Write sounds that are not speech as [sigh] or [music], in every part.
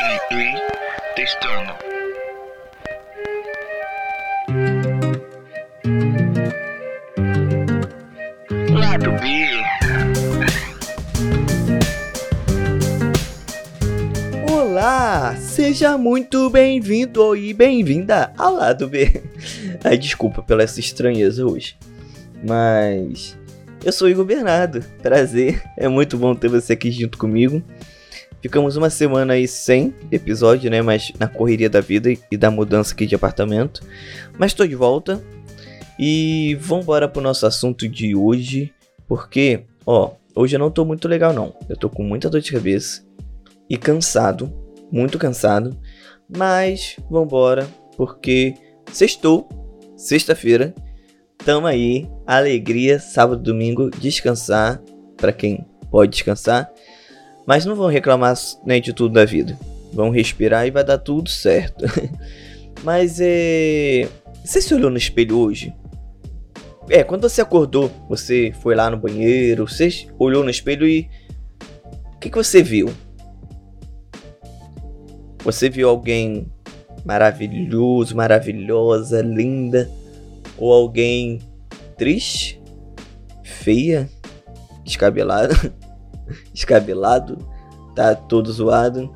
Um, three, testando. Lado B. Olá, seja muito bem-vindo e bem-vinda ao lado B. Ai, desculpa pela essa estranheza hoje. Mas eu sou Igor Bernardo, prazer, é muito bom ter você aqui junto comigo. Ficamos uma semana aí sem episódio, né? Mas na correria da vida e da mudança aqui de apartamento. Mas tô de volta. E vamos embora pro nosso assunto de hoje. Porque, ó, hoje eu não tô muito legal não. Eu tô com muita dor de cabeça e cansado, muito cansado. Mas vambora, porque sextou, sexta-feira, tamo aí, alegria, sábado, domingo, descansar, para quem pode descansar. Mas não vão reclamar né, de tudo da vida. Vão respirar e vai dar tudo certo. [laughs] Mas é. Você se olhou no espelho hoje? É, quando você acordou, você foi lá no banheiro, você olhou no espelho e. O que, que você viu? Você viu alguém maravilhoso, maravilhosa, linda? Ou alguém triste, feia, descabelada? [laughs] descabelado, tá todo zoado.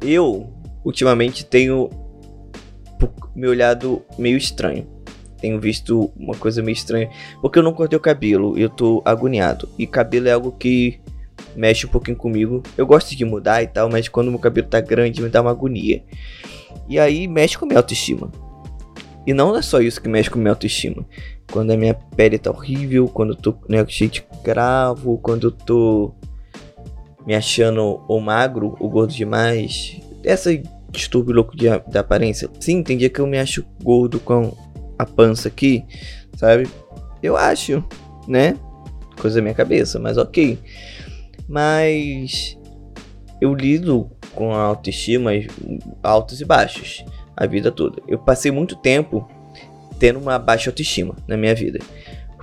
Eu, ultimamente, tenho me olhado meio estranho. Tenho visto uma coisa meio estranha. Porque eu não cortei o cabelo eu tô agoniado. E cabelo é algo que mexe um pouquinho comigo. Eu gosto de mudar e tal, mas quando meu cabelo tá grande me dá uma agonia. E aí mexe com minha autoestima. E não é só isso que mexe com minha autoestima. Quando a minha pele tá horrível, quando eu tô né, cheio de cravo, quando eu tô me achando ou magro ou gordo demais. Essa distúrbio louco de, da aparência. Sim, tem dia que eu me acho gordo com a pança aqui, sabe? Eu acho, né? Coisa da minha cabeça, mas ok. Mas eu lido com a autoestima altos e baixos a vida toda. Eu passei muito tempo tendo uma baixa autoestima na minha vida.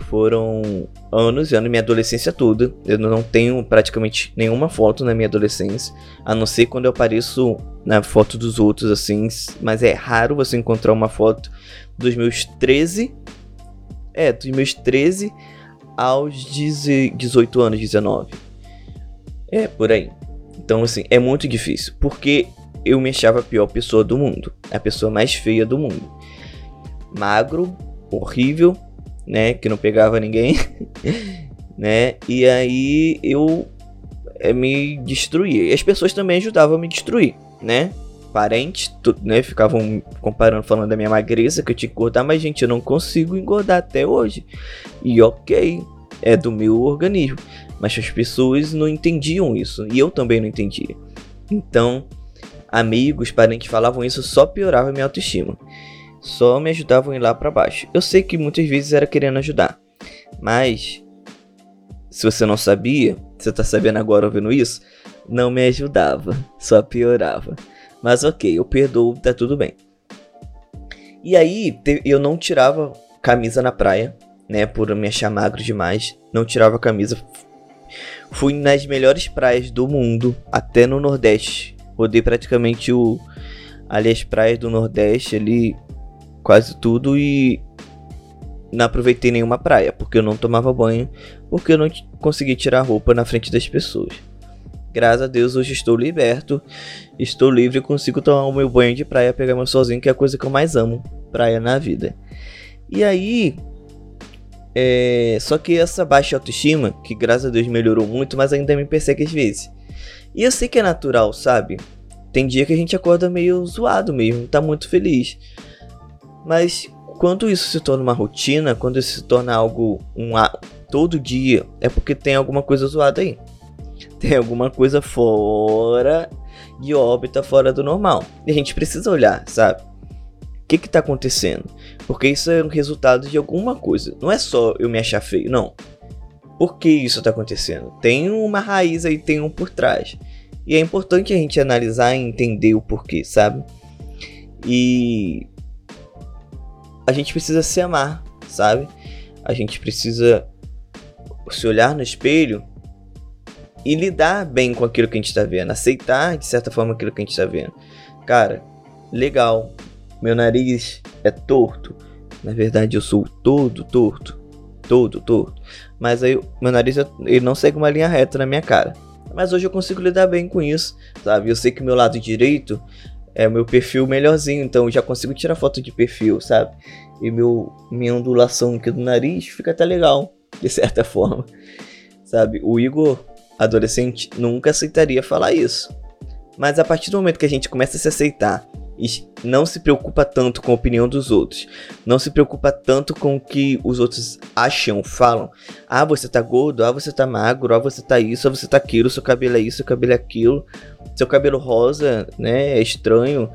Foram anos e anos, minha adolescência toda. Eu não tenho praticamente nenhuma foto na minha adolescência, a não ser quando eu apareço na foto dos outros, assim. Mas é raro você encontrar uma foto dos meus 13. É, dos meus 13 aos 18 anos, 19. É, por aí. Então, assim, é muito difícil. Porque eu me achava a pior pessoa do mundo. A pessoa mais feia do mundo. Magro, horrível, né? Que não pegava ninguém, [laughs] né? E aí eu é, me destruía. E as pessoas também ajudavam a me destruir, né? Parentes, tudo, né? Ficavam comparando, falando da minha magreza, que eu tinha que engordar, mas gente, eu não consigo engordar até hoje. E ok, é do meu organismo. Mas as pessoas não entendiam isso. E eu também não entendia. Então, amigos, parentes falavam isso, só piorava minha autoestima. Só me ajudavam a ir lá para baixo. Eu sei que muitas vezes era querendo ajudar. Mas se você não sabia, você tá sabendo agora ouvindo isso, não me ajudava, só piorava. Mas ok, eu perdoo, tá tudo bem. E aí, eu não tirava camisa na praia, né, por me achar magro demais. Não tirava camisa. Fui nas melhores praias do mundo, até no Nordeste. Rodei praticamente o ali as praias do Nordeste, ali quase tudo e não aproveitei nenhuma praia, porque eu não tomava banho, porque eu não consegui tirar roupa na frente das pessoas. Graças a Deus hoje estou liberto, estou livre e consigo tomar o meu banho de praia, pegar meu sozinho, que é a coisa que eu mais amo, praia na vida. E aí, é... só que essa baixa autoestima, que graças a Deus melhorou muito, mas ainda me persegue às vezes. E eu sei que é natural, sabe? Tem dia que a gente acorda meio zoado mesmo, tá muito feliz. Mas quando isso se torna uma rotina, quando isso se torna algo um todo dia, é porque tem alguma coisa zoada aí. Tem alguma coisa fora de órbita, fora do normal. E a gente precisa olhar, sabe? O que que tá acontecendo? Porque isso é um resultado de alguma coisa. Não é só eu me achar feio, não. Por que isso tá acontecendo? Tem uma raiz aí, tem um por trás. E é importante a gente analisar e entender o porquê, sabe? E a gente precisa se amar, sabe? A gente precisa se olhar no espelho e lidar bem com aquilo que a gente tá vendo, aceitar de certa forma aquilo que a gente tá vendo. Cara, legal, meu nariz é torto. Na verdade, eu sou todo torto. Todo torto. Mas aí, meu nariz ele não segue uma linha reta na minha cara. Mas hoje eu consigo lidar bem com isso, sabe? Eu sei que meu lado direito é o meu perfil melhorzinho, então eu já consigo tirar foto de perfil, sabe? E meu, minha ondulação aqui do nariz fica até legal, de certa [laughs] forma, sabe? O Igor, adolescente, nunca aceitaria falar isso. Mas a partir do momento que a gente começa a se aceitar não se preocupa tanto com a opinião dos outros, não se preocupa tanto com o que os outros acham, falam. Ah, você tá gordo, ah, você tá magro, ah, você tá isso, ah, você tá aquilo, seu cabelo é isso, seu cabelo é aquilo, seu cabelo rosa, né, é estranho.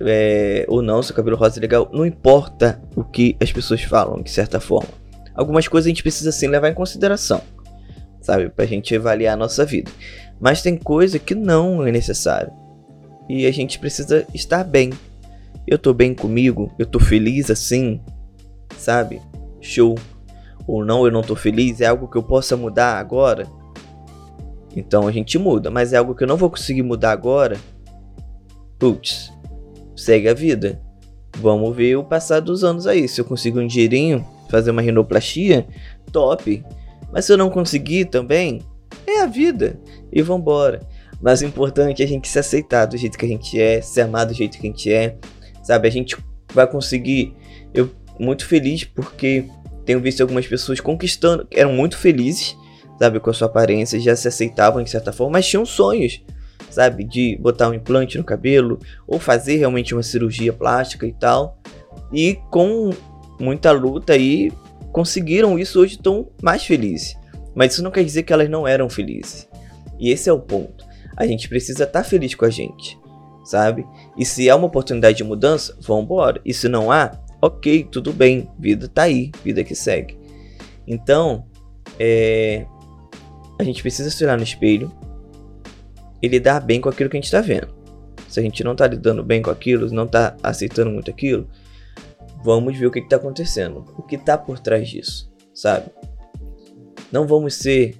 É, ou não, seu cabelo rosa é legal, não importa o que as pessoas falam, de certa forma. Algumas coisas a gente precisa sim levar em consideração, sabe, pra gente avaliar a nossa vida. Mas tem coisa que não é necessário e a gente precisa estar bem. Eu tô bem comigo, eu tô feliz assim, sabe? Show. Ou não, eu não tô feliz, é algo que eu possa mudar agora. Então a gente muda, mas é algo que eu não vou conseguir mudar agora. Putz, segue a vida. Vamos ver o passar dos anos aí. Se eu consigo um dinheirinho, fazer uma rinoplastia, top. Mas se eu não conseguir também, é a vida. E vambora. Mas o importante é a gente se aceitar do jeito que a gente é, se amar do jeito que a gente é, sabe? A gente vai conseguir. Eu muito feliz porque tenho visto algumas pessoas conquistando, eram muito felizes, sabe, com a sua aparência, já se aceitavam de certa forma, mas tinham sonhos, sabe, de botar um implante no cabelo ou fazer realmente uma cirurgia plástica e tal. E com muita luta aí conseguiram isso hoje estão mais felizes. Mas isso não quer dizer que elas não eram felizes. E esse é o ponto a gente precisa estar tá feliz com a gente, sabe? E se há uma oportunidade de mudança, vambora. E se não há, ok, tudo bem, vida tá aí, vida que segue. Então, é, a gente precisa se olhar no espelho e lidar bem com aquilo que a gente está vendo. Se a gente não está lidando bem com aquilo, não está aceitando muito aquilo, vamos ver o que está acontecendo, o que está por trás disso, sabe? Não vamos ser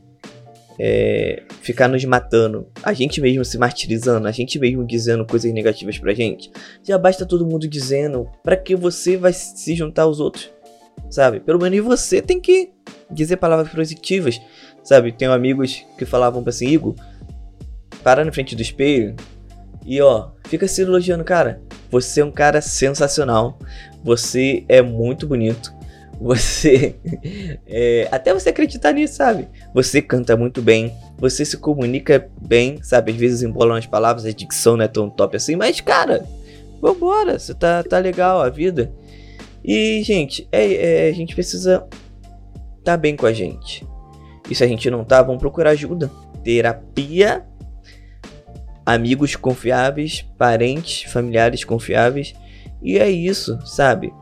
é, ficar nos matando, a gente mesmo se martirizando, a gente mesmo dizendo coisas negativas pra gente. Já basta todo mundo dizendo para que você vai se juntar aos outros, sabe? Pelo menos você tem que dizer palavras positivas, sabe? Tenho amigos que falavam assim, Igor, para na frente do espelho e ó, fica se elogiando, cara. Você é um cara sensacional. Você é muito bonito. Você. [laughs] É, até você acreditar nisso, sabe? Você canta muito bem. Você se comunica bem, sabe? Às vezes embolam as palavras, a dicção não é tão top assim. Mas, cara, vambora. Você tá, tá legal a vida. E, gente, é, é, a gente precisa tá bem com a gente. E se a gente não tá, vamos procurar ajuda. Terapia. Amigos confiáveis, parentes, familiares confiáveis. E é isso, sabe?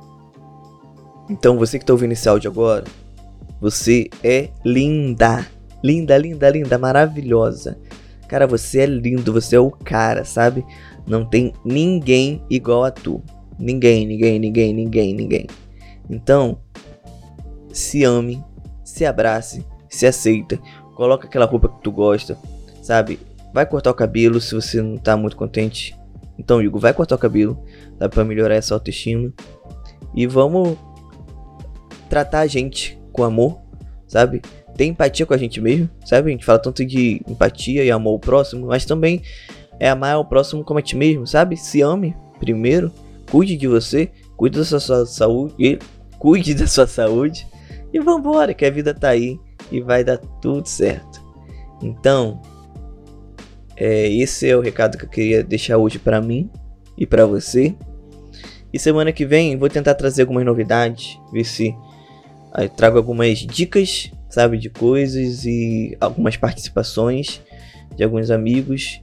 Então você que está ouvindo esse áudio agora, você é linda. Linda, linda, linda, maravilhosa. Cara, você é lindo, você é o cara, sabe? Não tem ninguém igual a tu. Ninguém, ninguém, ninguém, ninguém, ninguém. Então, se ame, se abrace, se aceita, coloca aquela roupa que tu gosta, sabe? Vai cortar o cabelo se você não tá muito contente. Então, Igor, vai cortar o cabelo, sabe? Pra melhorar essa autoestima. E vamos tratar a gente com amor, sabe? Ter empatia com a gente mesmo, sabe? A gente fala tanto de empatia e amor ao próximo, mas também é amar o próximo como a ti mesmo, sabe? Se ame primeiro, cuide de você, cuide da sua saúde, e cuide da sua saúde e vambora, que a vida tá aí e vai dar tudo certo. Então, é, esse é o recado que eu queria deixar hoje para mim e para você. E semana que vem vou tentar trazer algumas novidades, ver se Aí trago algumas dicas, sabe, de coisas e algumas participações de alguns amigos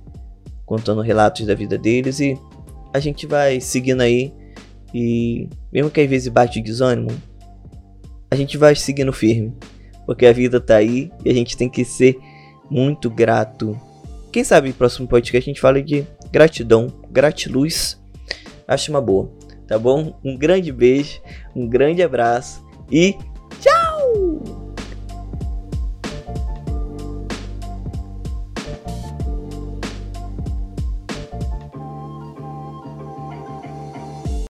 contando relatos da vida deles e a gente vai seguindo aí e mesmo que às vezes bate desânimo, a gente vai seguindo firme, porque a vida tá aí e a gente tem que ser muito grato. Quem sabe no próximo podcast a gente fala de gratidão, gratiluz. Acho uma boa, tá bom? Um grande beijo, um grande abraço e